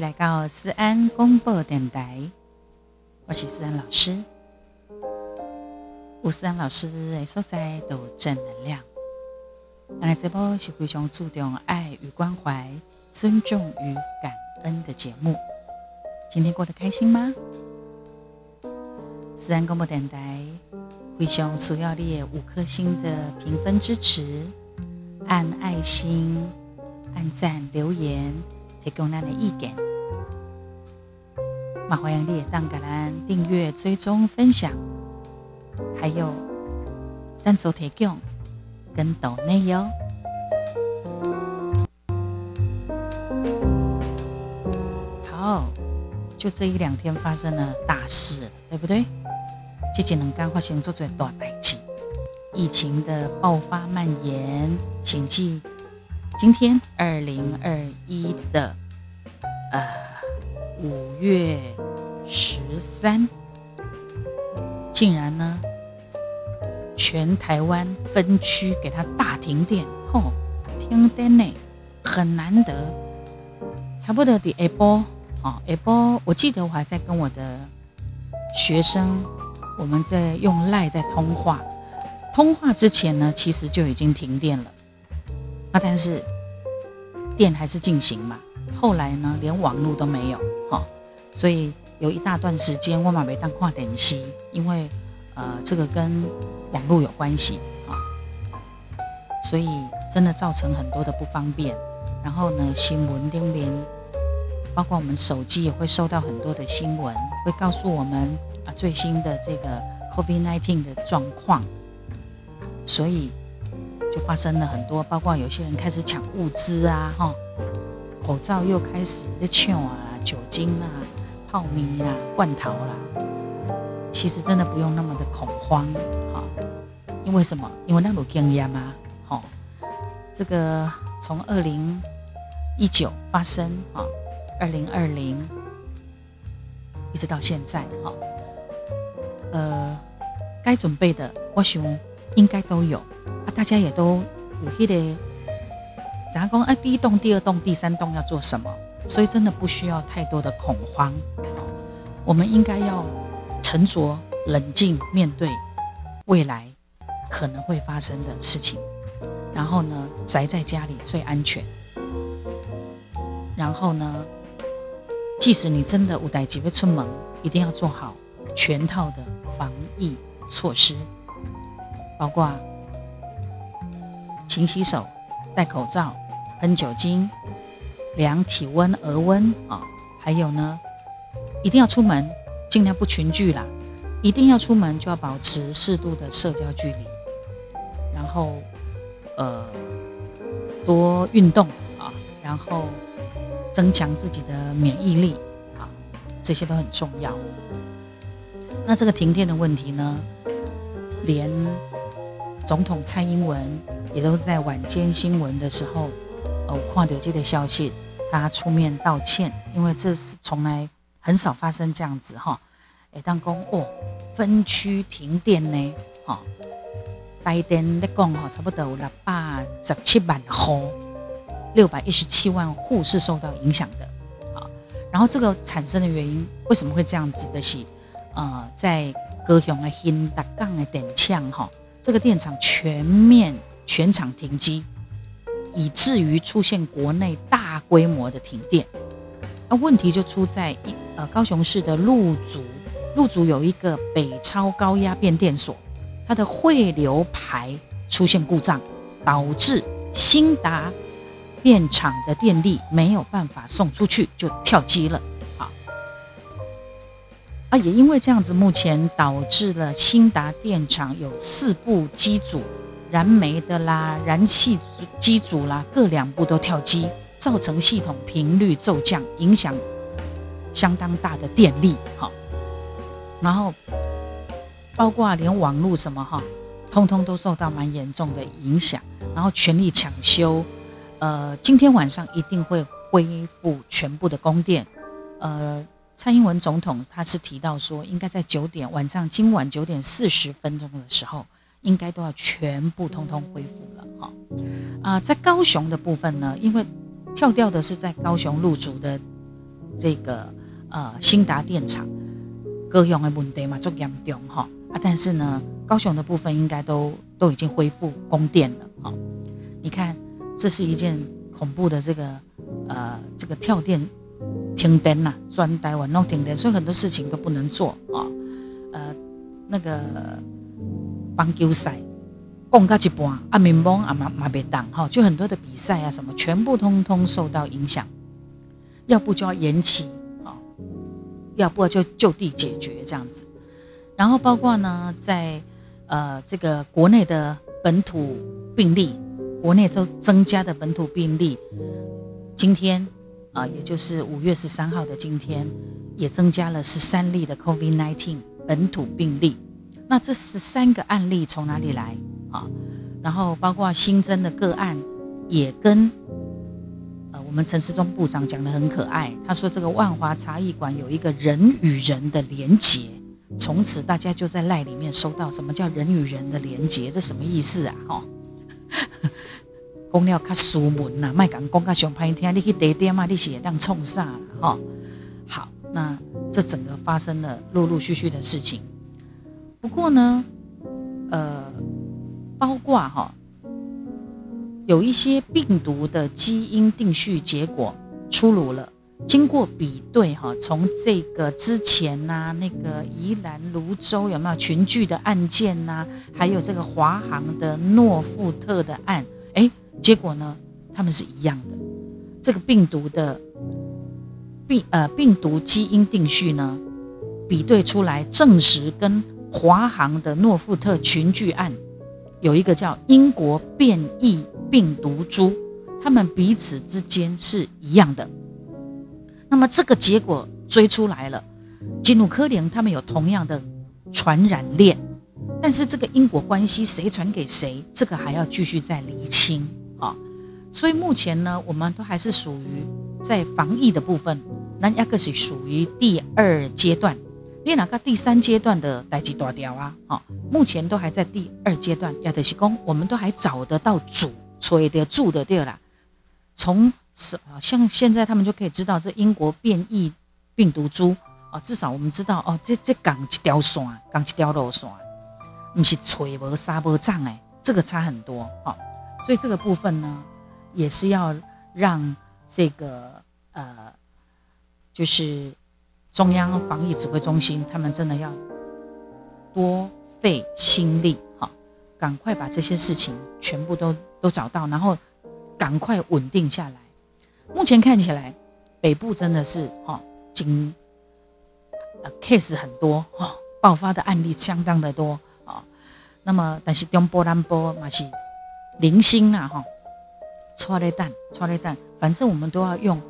来到思安公播电台，我是思安老师。吴思安老师的所在都正能量。那这波是非常注重爱与关怀、尊重与感恩的节目。今天过得开心吗？思安公播电台非常需要你五颗星的评分支持，按爱心、按赞、留言。提供咱的意见，马欢迎你也当个咱订阅、追踪、分享，还有赞助提供跟岛内哟。好，就这一两天发生了大事，对不对？这几能干发生做最大代志，疫情的爆发蔓延，请记。今天二零二一的呃五月三，竟然呢，全台湾分区给他大停电，吼，停电呢很难得，差不多的 A 波哦，A 波，我记得我还在跟我的学生，我们在用赖在通话，通话之前呢，其实就已经停电了。那但是电还是进行嘛？后来呢，连网络都没有哈，所以有一大段时间我马没当跨点息，因为呃这个跟网络有关系啊，所以真的造成很多的不方便。然后呢，新闻丁边，包括我们手机也会收到很多的新闻，会告诉我们啊最新的这个 COVID-19 的状况，所以。就发生了很多，包括有些人开始抢物资啊，哈，口罩又开始在抢啊，酒精啊、泡米啦、罐头啦。其实真的不用那么的恐慌，哈，因为什么？因为那有经验嘛，哈。这个从二零一九发生啊，二零二零一直到现在，哈，呃，该准备的，我想应该都有啊。大家也都有迄个，咱讲啊，第一栋、第二栋、第三栋要做什么？所以真的不需要太多的恐慌，我们应该要沉着冷静面对未来可能会发生的事情。然后呢，宅在家里最安全。然后呢，即使你真的五代机会出门，一定要做好全套的防疫措施，包括。勤洗手，戴口罩，喷酒精，量体温、额温啊，还有呢，一定要出门，尽量不群聚啦。一定要出门就要保持适度的社交距离，然后呃多运动啊，然后增强自己的免疫力啊，这些都很重要。那这个停电的问题呢，连总统蔡英文。也都在晚间新闻的时候，呃，看到这个消息，他出面道歉，因为这是从来很少发生这样子哈。哎，当公哦，分区停电呢，哈，白天在讲哈，差不多有六百十七万户，六百一十七万户是受到影响的，啊，然后这个产生的原因为什么会这样子的？是呃，在高雄的新达港的电厂哈，这个电厂全面。全厂停机，以至于出现国内大规模的停电。那问题就出在一呃高雄市的路竹，路竹有一个北超高压变电所，它的汇流排出现故障，导致新达电厂的电力没有办法送出去，就跳机了。好，啊，也因为这样子，目前导致了新达电厂有四部机组。燃煤的啦，燃气机组啦，各两部都跳机，造成系统频率骤降，影响相当大的电力哈。然后包括连网络什么哈，通通都受到蛮严重的影响。然后全力抢修，呃，今天晚上一定会恢复全部的供电。呃，蔡英文总统他是提到说，应该在九点晚上，今晚九点四十分钟的时候。应该都要全部通通恢复了哈啊，在高雄的部分呢，因为跳掉的是在高雄入主的这个呃新达电厂各样的问题嘛，足严重哈啊！但是呢，高雄的部分应该都都已经恢复供电了哈。你看，这是一件恐怖的这个呃这个跳电停电呐，专台湾弄停电，所以很多事情都不能做啊。呃，那个棒球赛。供到一半，啊，民盟啊嘛嘛别当哈，就很多的比赛啊什么，全部通通受到影响，要不就要延期啊，要不就就地解决这样子。然后包括呢，在呃这个国内的本土病例，国内都增加的本土病例，今天啊，也就是五月十三号的今天，也增加了十三例的 COVID-19 本土病例。那这十三个案例从哪里来？啊，然后包括新增的个案，也跟呃我们陈世忠部长讲的很可爱。他说这个万华茶艺馆有一个人与人的连结，从此大家就在赖里面收到什么叫人与人的连结，这什么意思啊？哈，公料较书门呐，卖讲公较上拍听，你去地点嘛，你是当冲啥了？哈，好，那这整个发生了陆陆续续的事情。不过呢，呃。包括哈，有一些病毒的基因定序结果出炉了，经过比对哈，从这个之前呐，那个宜兰泸州有没有群聚的案件呐，还有这个华航的诺富特的案，哎，结果呢，他们是一样的，这个病毒的病呃病毒基因定序呢，比对出来证实跟华航的诺富特群聚案。有一个叫英国变异病毒株，他们彼此之间是一样的。那么这个结果追出来了，吉努科林他们有同样的传染链，但是这个因果关系谁传给谁，这个还要继续再厘清啊。所以目前呢，我们都还是属于在防疫的部分，那亚克是属于第二阶段。你哪个第三阶段的代际大掉啊？好，目前都还在第二阶段。亚德西公，我们都还找得到主，所以的住的对啦。从是啊，像现在他们就可以知道这英国变异病毒株啊，至少我们知道哦，这这港一条线，港一条路线，不是吹无沙无胀哎，这个差很多哈。所以这个部分呢，也是要让这个呃，就是。中央防疫指挥中心，他们真的要多费心力，哈，赶快把这些事情全部都都找到，然后赶快稳定下来。目前看起来，北部真的是哈，经呃 case 很多，哈，爆发的案例相当的多，啊，那么但是中波南波嘛是零星啊，哈，错雷弹，错雷弹，反正我们都要用。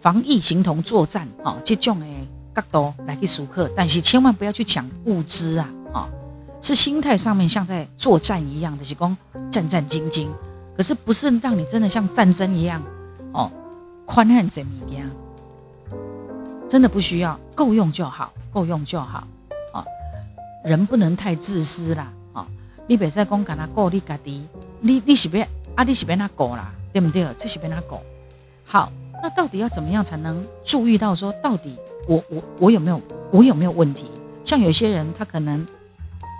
防疫形同作战，哈，这种的角度来去熟客，但是千万不要去抢物资啊，哈，是心态上面像在作战一样的，是讲战战兢兢，可是不是让你真的像战争一样，哦，宽汉怎么样？真的不需要，够用就好，够用就好，啊，人不能太自私啦，啊，你别再讲干那顾你家己，你你是别啊，你是别那顾啦，对不对？这是别那顾，好。那到底要怎么样才能注意到说，到底我我我有没有我有没有问题？像有些人他可能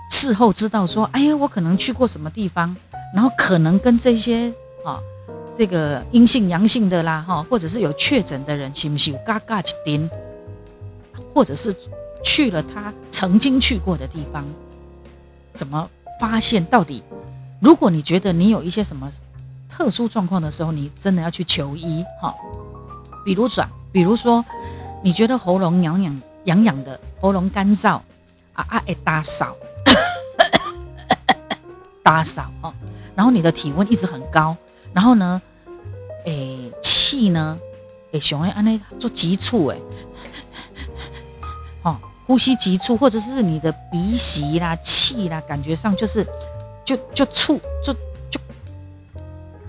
事后知道说，哎呀，我可能去过什么地方，然后可能跟这些啊这个阴性阳性的啦哈，或者是有确诊的人，是不是嘎嘎一点，或者是去了他曾经去过的地方，怎么发现到底？如果你觉得你有一些什么特殊状况的时候，你真的要去求医哈。比如转，比如说，你觉得喉咙痒痒痒痒的，喉咙干燥，啊啊，哎打扫，打扫哦，然后你的体温一直很高，然后呢，诶气呢，诶熊哎安内做急促哎，哦呼吸急促，或者是你的鼻息啦气啦，感觉上就是就就促就就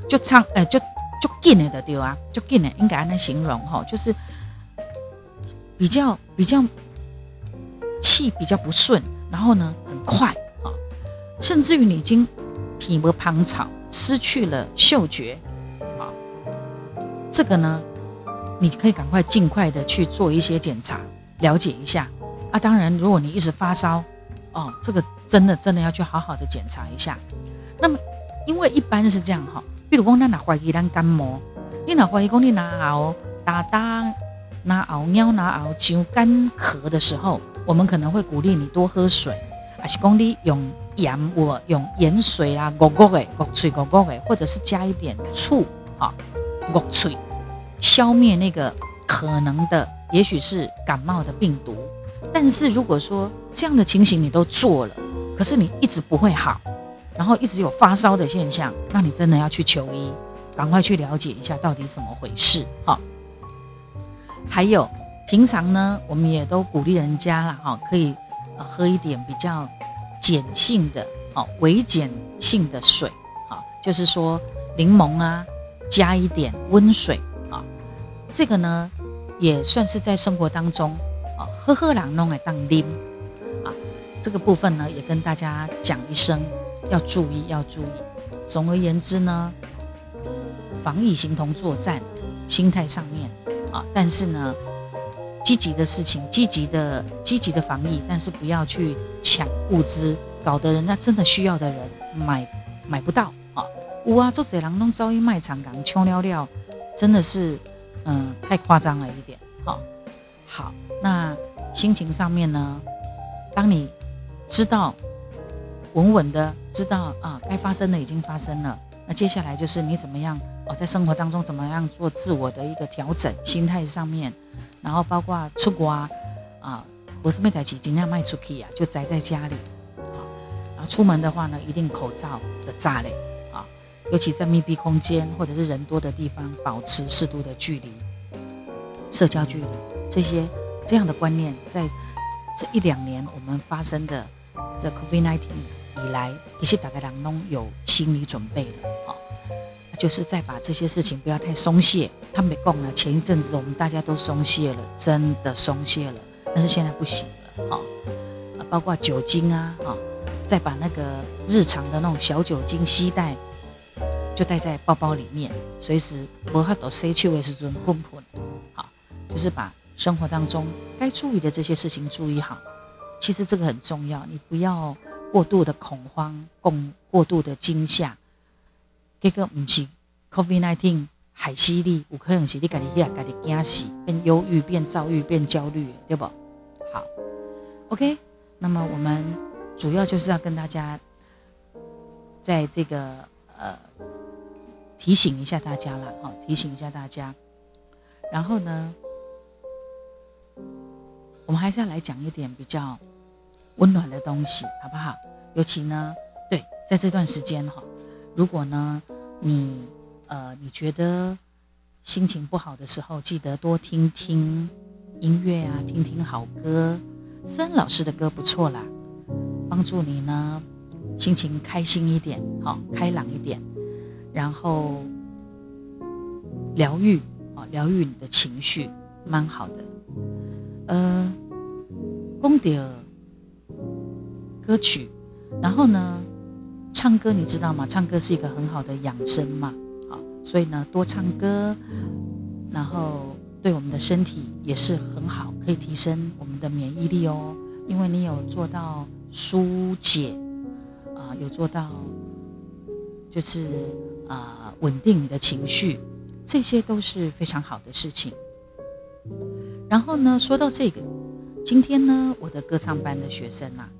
就唱哎。就紧的对啊，就紧的，应该按那形容哈，就是比较比较气比较不顺，然后呢很快啊，甚至于你已经皮膜旁草，失去了嗅觉啊，这个呢你可以赶快尽快的去做一些检查，了解一下啊。当然，如果你一直发烧，哦，这个真的真的要去好好的检查一下。那么，因为一般是这样哈，比如讲咱哪怀疑咱感冒，你哪怀疑讲你拿熬打打拿熬尿拿熬像干咳的时候，我们可能会鼓励你多喝水，还是讲你用盐我用盐水啊，咕咕的咕脆咕咕的，或者是加一点醋啊，咕脆，消灭那个可能的也许是感冒的病毒。但是如果说这样的情形你都做了，可是你一直不会好。然后一直有发烧的现象，那你真的要去求医，赶快去了解一下到底怎么回事哈。还有平常呢，我们也都鼓励人家啦哈，可以呃喝一点比较碱性的哦，微碱性的水啊，就是说柠檬啊，加一点温水啊，这个呢也算是在生活当中啊，喝喝两弄来当啉啊，这个部分呢也跟大家讲一声。要注意，要注意。总而言之呢，防疫形同作战，心态上面啊，但是呢，积极的事情，积极的积极的防疫，但是不要去抢物资，搞得人家真的需要的人买买不到啊。有啊，做这人弄遭遇卖场港穷了了，真的是嗯太夸张了一点。好，好，那心情上面呢，当你知道。稳稳的知道啊，该发生的已经发生了。那接下来就是你怎么样哦，在生活当中怎么样做自我的一个调整，心态上面，然后包括出国啊，啊，不是没带起尽量卖出去啊，就宅在家里啊。然后出门的话呢，一定口罩的炸嘞啊，尤其在密闭空间或者是人多的地方，保持适度的距离，社交距离这些这样的观念，在这一两年我们发生的这 COVID-NINETEEN。以来，其实大概人都有心理准备了啊，就是再把这些事情不要太松懈。他没讲了，前一阵子我们大家都松懈了，真的松懈了，但是现在不行了啊，包括酒精啊啊，再把那个日常的那种小酒精吸带，就带在包包里面，随时不怕都塞去卫生间混混，好，就是把生活当中该注意的这些事情注意好。其实这个很重要，你不要。过度的恐慌，共过度的惊吓，这个不是 COVID-19 海犀利，有可能是你家己遐家己惊死，变忧郁，变躁郁，变焦虑，对不？好，OK。那么我们主要就是要跟大家，在这个呃提醒一下大家了，好，提醒一下大家。然后呢，我们还是要来讲一点比较。温暖的东西，好不好？尤其呢，对，在这段时间哈，如果呢，你呃，你觉得心情不好的时候，记得多听听音乐啊，听听好歌。森老师的歌不错啦，帮助你呢，心情开心一点，好，开朗一点，然后疗愈啊，疗愈你的情绪，蛮好的。呃，功德。歌曲，然后呢，唱歌你知道吗？唱歌是一个很好的养生嘛，好，所以呢，多唱歌，然后对我们的身体也是很好，可以提升我们的免疫力哦。因为你有做到疏解，啊，有做到就是啊稳定你的情绪，这些都是非常好的事情。然后呢，说到这个，今天呢，我的歌唱班的学生啊。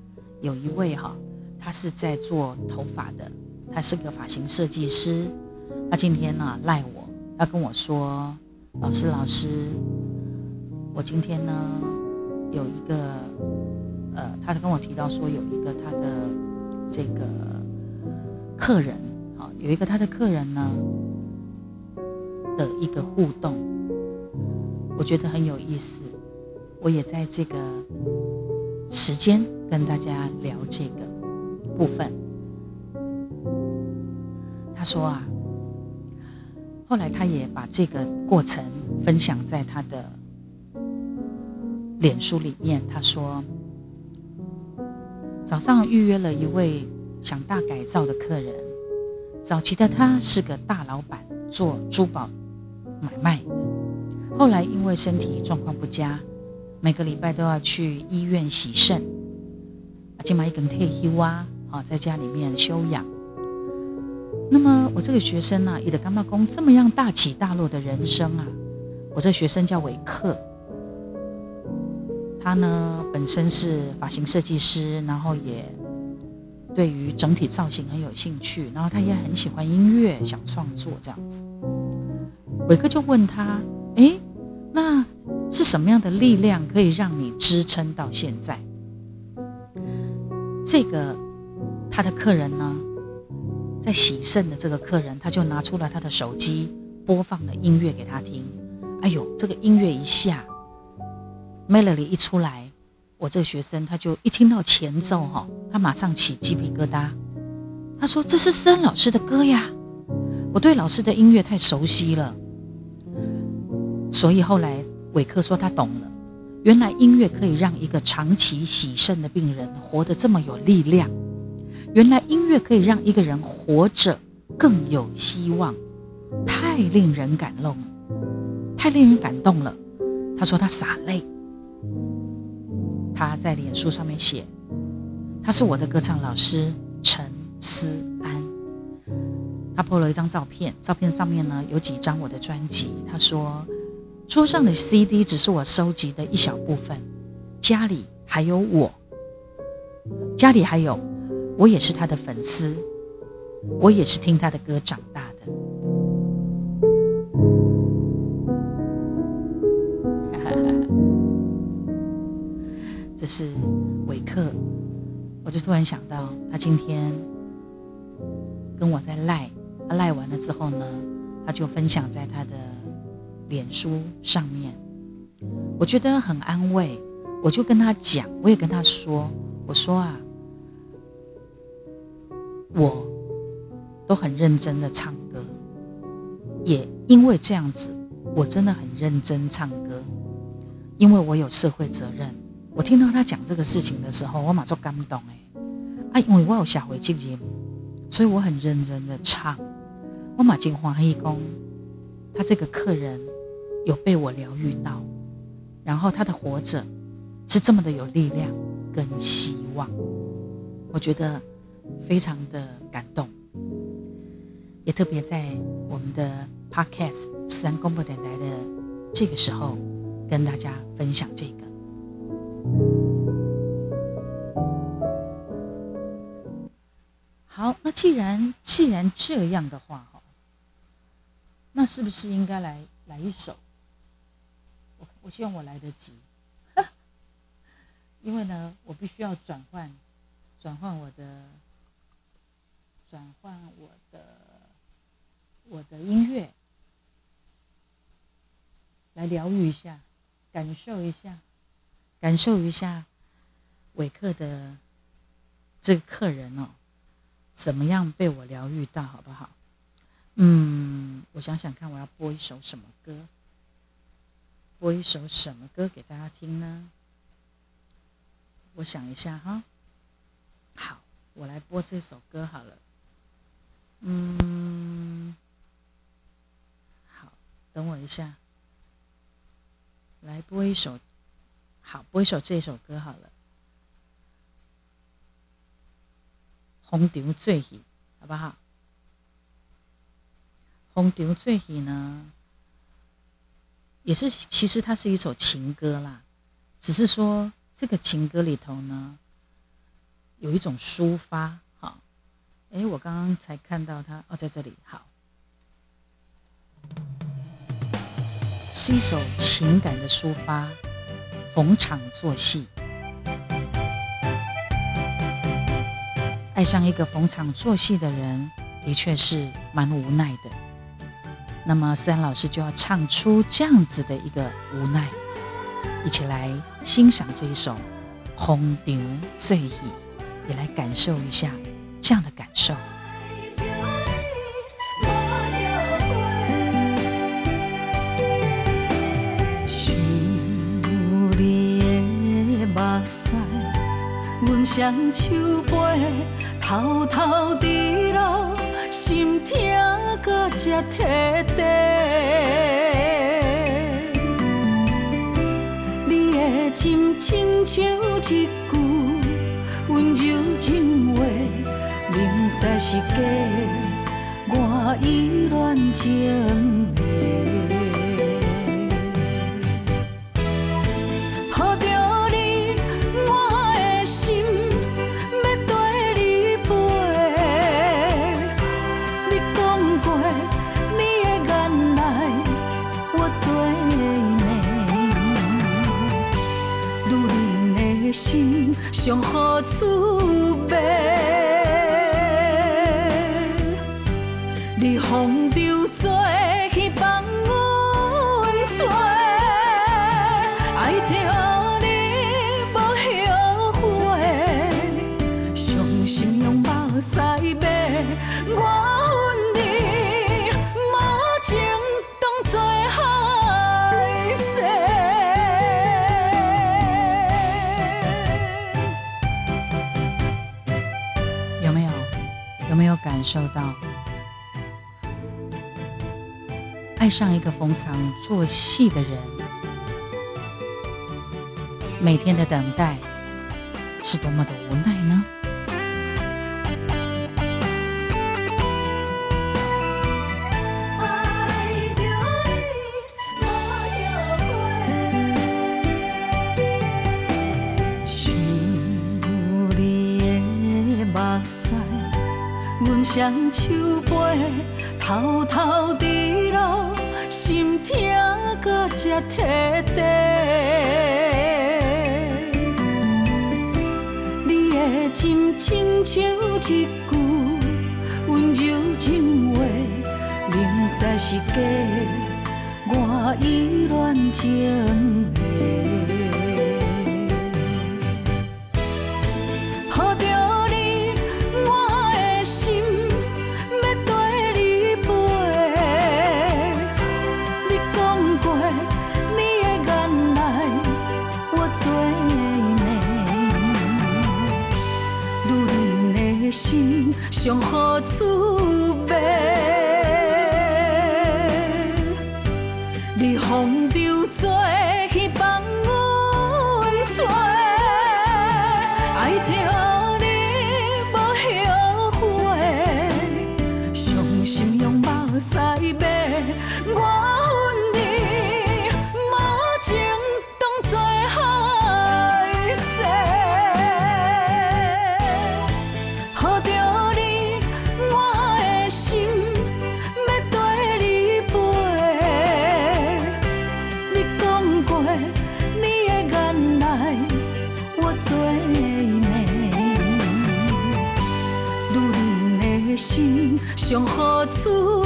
有一位哈，他是在做头发的，他是个发型设计师。他今天呢赖我，他跟我说：“老师，老师，我今天呢有一个，呃，他跟我提到说有一个他的这个客人，好，有一个他的客人呢的一个互动，我觉得很有意思。我也在这个时间。”跟大家聊这个部分，他说啊，后来他也把这个过程分享在他的脸书里面。他说，早上预约了一位想大改造的客人，早期的他是个大老板，做珠宝买卖，后来因为身体状况不佳，每个礼拜都要去医院洗肾，啊，今晚一根退休啊，啊，在家里面休养。那么我这个学生呢，也得干嘛工这么样大起大落的人生啊？我这学生叫伟克，他呢本身是发型设计师，然后也对于整体造型很有兴趣，然后他也很喜欢音乐，想创作这样子。伟克就问他：“哎，那是什么样的力量可以让你支撑到现在？”这个他的客人呢？在洗肾的这个客人，他就拿出了他的手机，播放了音乐给他听。哎呦，这个音乐一下，melody 一出来，我这个学生他就一听到前奏哈，他马上起鸡皮疙瘩。他说：“这是森老师的歌呀，我对老师的音乐太熟悉了。”所以后来伟克说他懂了，原来音乐可以让一个长期洗肾的病人活得这么有力量。原来音乐可以让一个人活着更有希望，太令人感动了，太令人感动了。他说他洒泪，他在脸书上面写，他是我的歌唱老师陈思安。他拍了一张照片，照片上面呢有几张我的专辑。他说桌上的 CD 只是我收集的一小部分，家里还有我，家里还有。我也是他的粉丝，我也是听他的歌长大的。这是伟克，我就突然想到，他今天跟我在赖，他赖完了之后呢，他就分享在他的脸书上面，我觉得很安慰，我就跟他讲，我也跟他说，我说啊。我都很认真的唱歌，也因为这样子，我真的很认真唱歌，因为我有社会责任。我听到他讲这个事情的时候，我马上感动哎，啊，因为我有下回经验，所以我很认真的唱。我马进华义公，他这个客人有被我疗愈到，然后他的活着是这么的有力量跟希望，我觉得。非常的感动，也特别在我们的 Podcast 三公布电台的这个时候，跟大家分享这个。好，那既然既然这样的话，哈，那是不是应该来来一首？希望我来得及，因为呢，我必须要转换转换我的。转换我的我的音乐，来疗愈一下，感受一下，感受一下伟克的这个客人哦，怎么样被我疗愈到，好不好？嗯，我想想看，我要播一首什么歌？播一首什么歌给大家听呢？我想一下哈，好，我来播这首歌好了。嗯，好，等我一下，来播一首，好，播一首这首歌好了，《红场醉戏》，好不好？《红场醉戏》呢，也是其实它是一首情歌啦，只是说这个情歌里头呢，有一种抒发。哎，我刚刚才看到他哦，在这里。好，是一首情感的抒发，逢场作戏。爱上一个逢场作戏的人，的确是蛮无奈的。那么思安老师就要唱出这样子的一个无奈，一起来欣赏这一首《红场醉意》，也来感受一下。这样的感受。想你的目屎，阮双手背偷偷滴落，心痛搁这体地，你的心亲像一句温柔情话，明知是假，我依然沉迷。上好滋味，你风流做受到。爱上一个逢场作戏的人，每天的等待是多么的无奈。呢？双手背，偷偷滴落，心痛搁才摕地。你的真亲像一句温柔情话，明知是假，我依然情迷。上好处上何处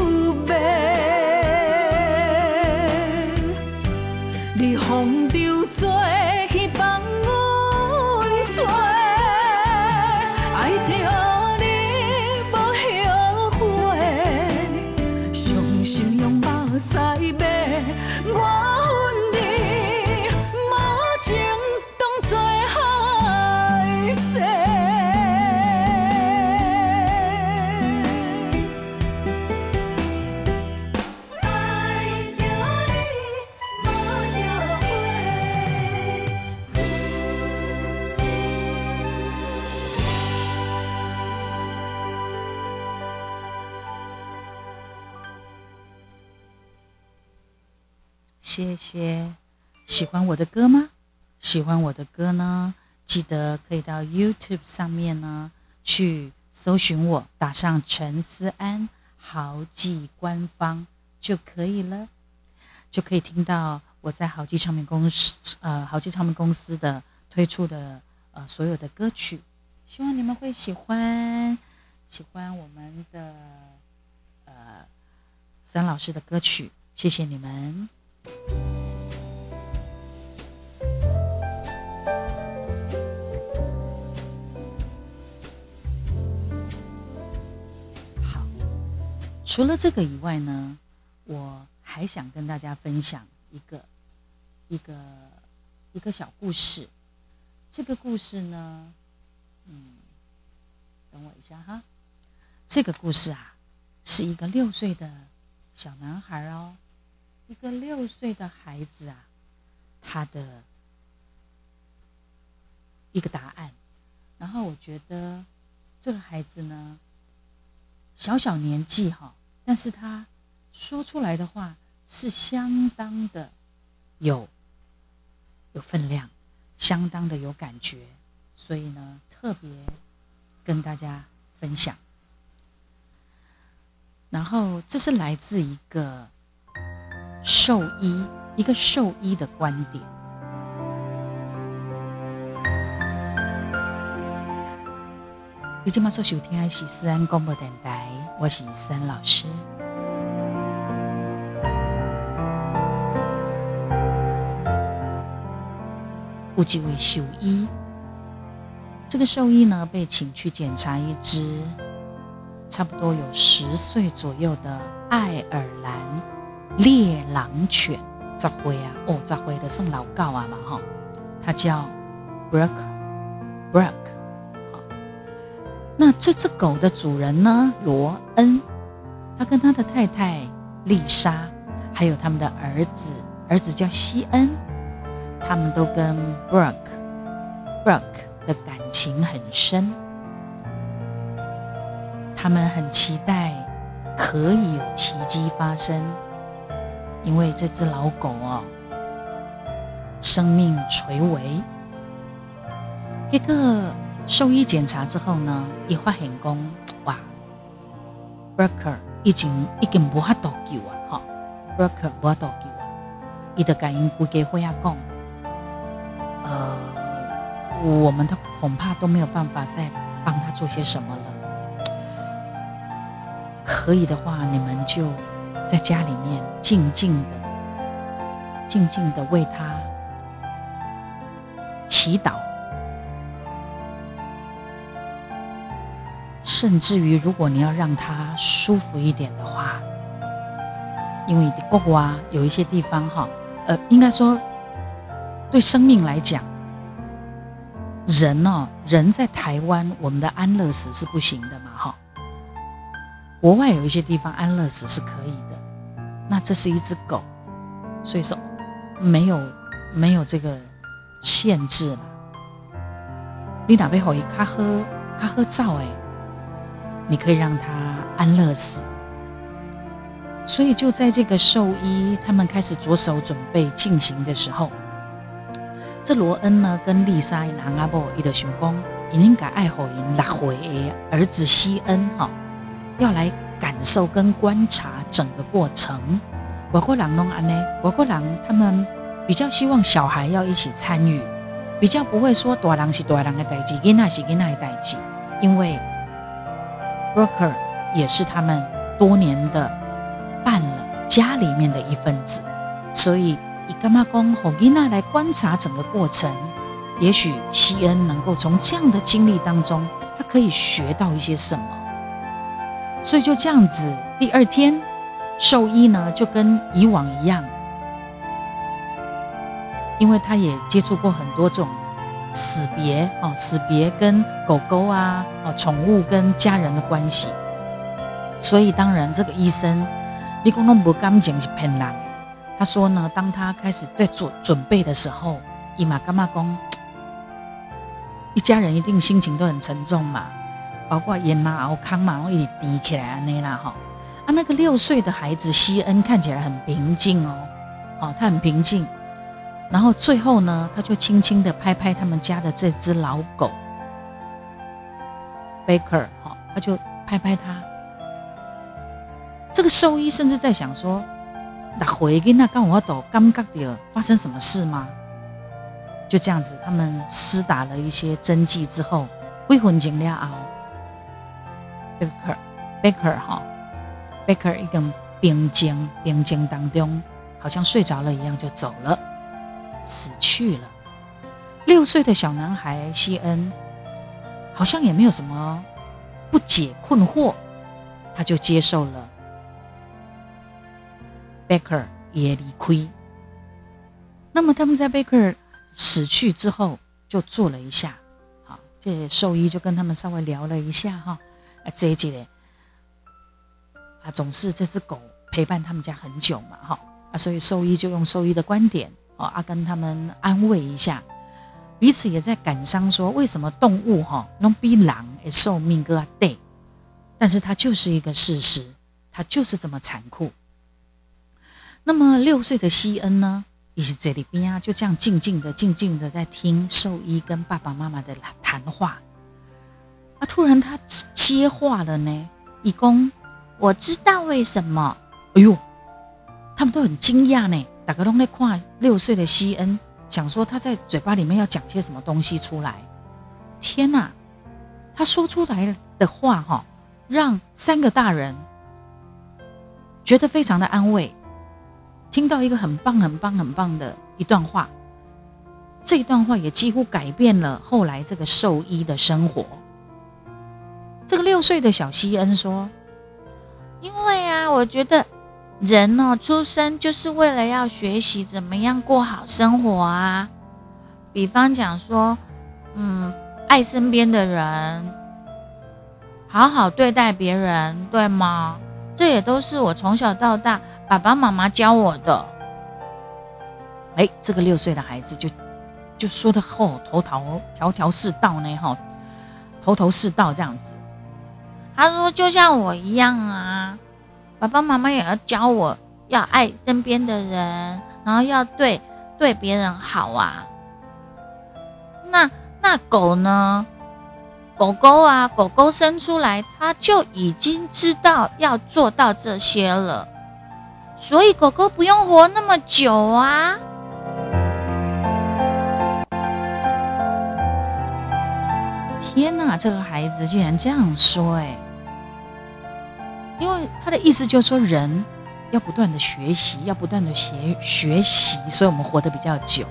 喜欢我的歌吗？喜欢我的歌呢？记得可以到 YouTube 上面呢去搜寻我，打上陈思安豪记官方就可以了，就可以听到我在豪记唱片公司呃豪记唱片公司的推出的呃所有的歌曲，希望你们会喜欢，喜欢我们的呃三老师的歌曲，谢谢你们。除了这个以外呢，我还想跟大家分享一个一个一个小故事。这个故事呢，嗯，等我一下哈。这个故事啊，是一个六岁的小男孩哦。一个六岁的孩子啊，他的一个答案。然后我觉得这个孩子呢，小小年纪哈，但是他说出来的话是相当的有有分量，相当的有感觉，所以呢，特别跟大家分享。然后这是来自一个兽医，一个兽医的观点。你今麦所收听的是思安广播电台，我是思安老师。有一位兽医，这个兽医呢被请去检查一只差不多有十岁左右的爱尔兰猎狼犬，十岁啊，哦，十岁的算老高啊嘛哈，它叫 Brooke，Brooke。那这只狗的主人呢？罗恩，他跟他的太太丽莎，还有他们的儿子，儿子叫西恩，他们都跟 Brooke，Brooke 的感情很深。他们很期待可以有奇迹发生，因为这只老狗哦，生命垂危。一个。兽医检查之后呢，也发现讲，哇，Broker 已经已经无法度救啊，哈，Broker 无法度救啊，伊的感应估计会要讲，呃，我们的恐怕都没有办法再帮他做些什么了。可以的话，你们就在家里面静静的、静静的为他祈祷。甚至于，如果你要让它舒服一点的话，因为国啊有一些地方哈，呃，应该说对生命来讲，人哦，人在台湾，我们的安乐死是不行的嘛哈。国外有一些地方安乐死是可以的，那这是一只狗，所以说没有没有这个限制了。你哪边可以卡喝卡喝灶哎？你可以让他安乐死，所以就在这个兽医他们开始着手准备进行的时候，这罗恩呢跟丽莎拿阿伯伊的想讲，已经改爱好因拉回儿子西恩哈，要来感受跟观察整个过程。外国人弄安呢，外国人他们比较希望小孩要一起参与，比较不会说大人是大人的代志，囡仔是囡仔的代志，因为。Broker 也是他们多年的办了家里面的一份子，所以以干妈公和伊娜来观察整个过程，也许西恩能够从这样的经历当中，他可以学到一些什么。所以就这样子，第二天兽医呢就跟以往一样，因为他也接触过很多种。死别哦，死别跟狗狗啊，哦，宠物跟家人的关系，所以当然这个医生，你讲那不干净是骗人。他说呢，当他开始在做准备的时候，伊玛干妈公，一家人一定心情都很沉重嘛，包括烟啊、熬康嘛，一滴起来那啦哈。啊，那个六岁的孩子西恩看起来很平静哦，哦，他很平静。然后最后呢，他就轻轻的拍拍他们家的这只老狗，Baker 哈，他就拍拍他。这个兽医甚至在想说，那回跟那刚我抖尴尬的发生什么事吗？就这样子，他们施打了一些针剂之后，归魂尽了啊，Baker Baker 哈，Baker 一根冰晶冰晶当中，好像睡着了一样就走了。死去了。六岁的小男孩西恩，好像也没有什么不解困惑，他就接受了。贝克也离亏。那么他们在贝克死去之后，就坐了一下。好，这兽医就跟他们稍微聊了一下哈。啊，这一节啊，总是这只狗陪伴他们家很久嘛，哈啊，所以兽医就用兽医的观点。哦，阿跟他们安慰一下，彼此也在感伤，说为什么动物哈能比狼的寿命更短？但是它就是一个事实，它就是这么残酷。那么六岁的西恩呢，也是这里边啊，就这样静静的、静静的在听兽医跟爸爸妈妈的谈话。啊，突然他接话了呢，义工，我知道为什么。哎呦，他们都很惊讶呢。大家都在看六岁的西恩，想说他在嘴巴里面要讲些什么东西出来。天哪，他说出来的话哈，让三个大人觉得非常的安慰。听到一个很棒、很棒、很棒的一段话，这一段话也几乎改变了后来这个兽医的生活。这个六岁的小西恩说：“因为啊，我觉得人哦，出生就是为了要学习怎么样过好生活啊。比方讲说，嗯，爱身边的人，好好对待别人，对吗？这也都是我从小到大。”爸爸妈妈教我的，哎，这个六岁的孩子就就说的后头头条条是道呢，哈，头头是道这样子。他说就像我一样啊，爸爸妈妈也要教我要爱身边的人，然后要对对别人好啊。那那狗呢？狗狗啊，狗狗生出来，它就已经知道要做到这些了。所以狗狗不用活那么久啊！天哪，这个孩子竟然这样说哎！因为他的意思就是说，人要不断的学习，要不断的学学习，所以我们活得比较久。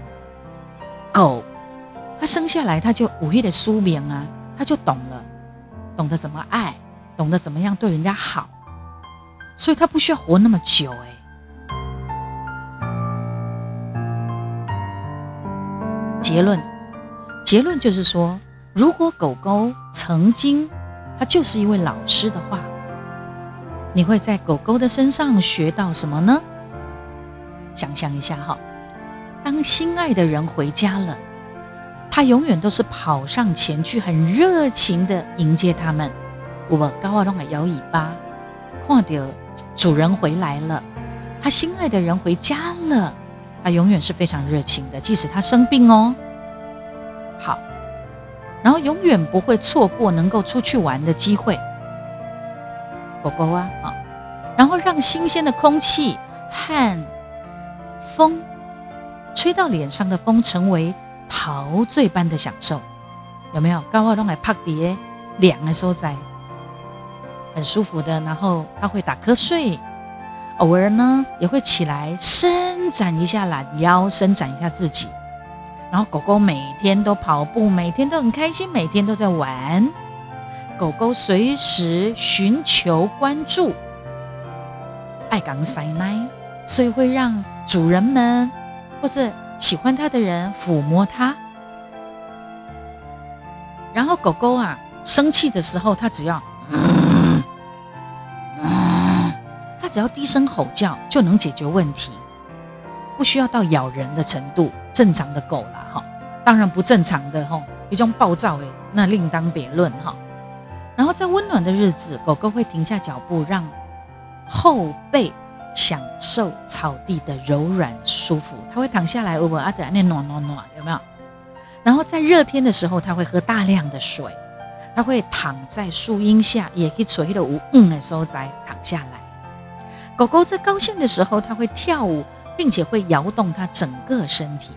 狗，它生下来它就五月的书名啊，它就懂了，懂得怎么爱，懂得怎么样对人家好，所以它不需要活那么久哎。结论，结论就是说，如果狗狗曾经它就是一位老师的话，你会在狗狗的身上学到什么呢？想象一下哈，当心爱的人回家了，它永远都是跑上前去，很热情的迎接他们。我高高弄个摇尾巴，看到主人回来了，他心爱的人回家了。他永远是非常热情的，即使他生病哦。好，然后永远不会错过能够出去玩的机会。狗狗啊，啊，然后让新鲜的空气和风吹到脸上的风成为陶醉般的享受，有没有？刚好弄来拍碟凉的所在，很舒服的。然后他会打瞌睡。偶尔呢，也会起来伸展一下懒腰，伸展一下自己。然后狗狗每天都跑步，每天都很开心，每天都在玩。狗狗随时寻求关注，爱港塞奶，所以会让主人们或者喜欢它的人抚摸它。然后狗狗啊，生气的时候，它只要。它只要低声吼叫就能解决问题，不需要到咬人的程度。正常的狗啦，哈，当然不正常的哈，一种暴躁诶，那另当别论哈。然后在温暖的日子，狗狗会停下脚步，让后背享受草地的柔软舒服。它会躺下来，哦不，阿德那暖暖暖，有没有？然后在热天的时候，它会喝大量的水。它会躺在树荫下，也可以垂的无嗯的收在躺下来。狗狗在高兴的时候，它会跳舞，并且会摇动它整个身体。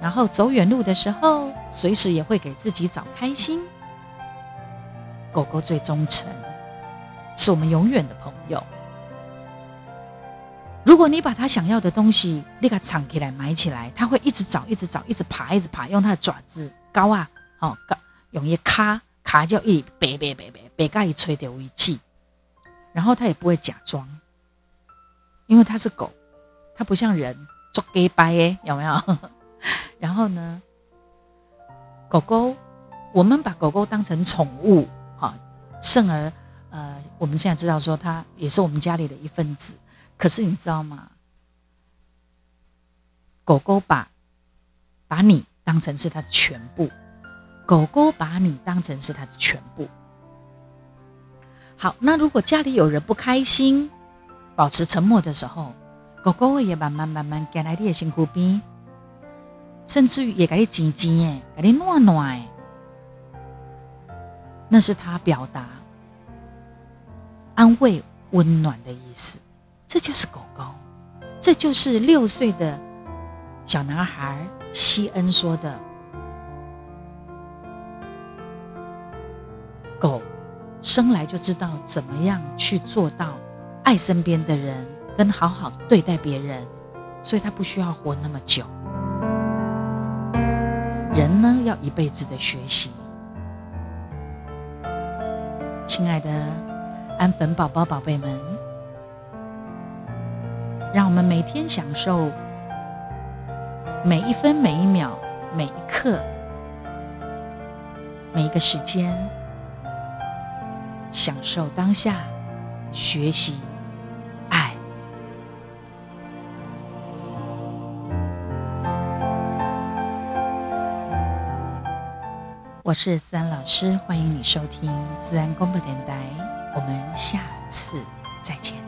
然后走远路的时候，随时也会给自己找开心。狗狗最忠诚，是我们永远的朋友。如果你把它想要的东西立刻藏起来、埋起来，它会一直找、一直找、一直爬、一直爬，用它的爪子高啊，哦高，用一卡卡就一白白白白白盖一吹的为止。然后它也不会假装，因为它是狗，它不像人做 gay 掰耶，有没有？然后呢，狗狗，我们把狗狗当成宠物，甚而呃，我们现在知道说它也是我们家里的一份子。可是你知道吗？狗狗把把你当成是它的全部，狗狗把你当成是它的全部。好，那如果家里有人不开心，保持沉默的时候，狗狗也慢慢慢慢跟来你的辛苦边，甚至于也给你亲亲诶，给你暖暖诶，那是他表达安慰、温暖的意思。这就是狗狗，这就是六岁的小男孩西恩说的：“狗生来就知道怎么样去做到爱身边的人，跟好好对待别人，所以它不需要活那么久。人呢，要一辈子的学习。”亲爱的安粉宝宝、宝贝们。让我们每天享受每一分、每一秒、每一刻、每一个时间，享受当下，学习我是思安老师，欢迎你收听思安公播电台，我们下次再见。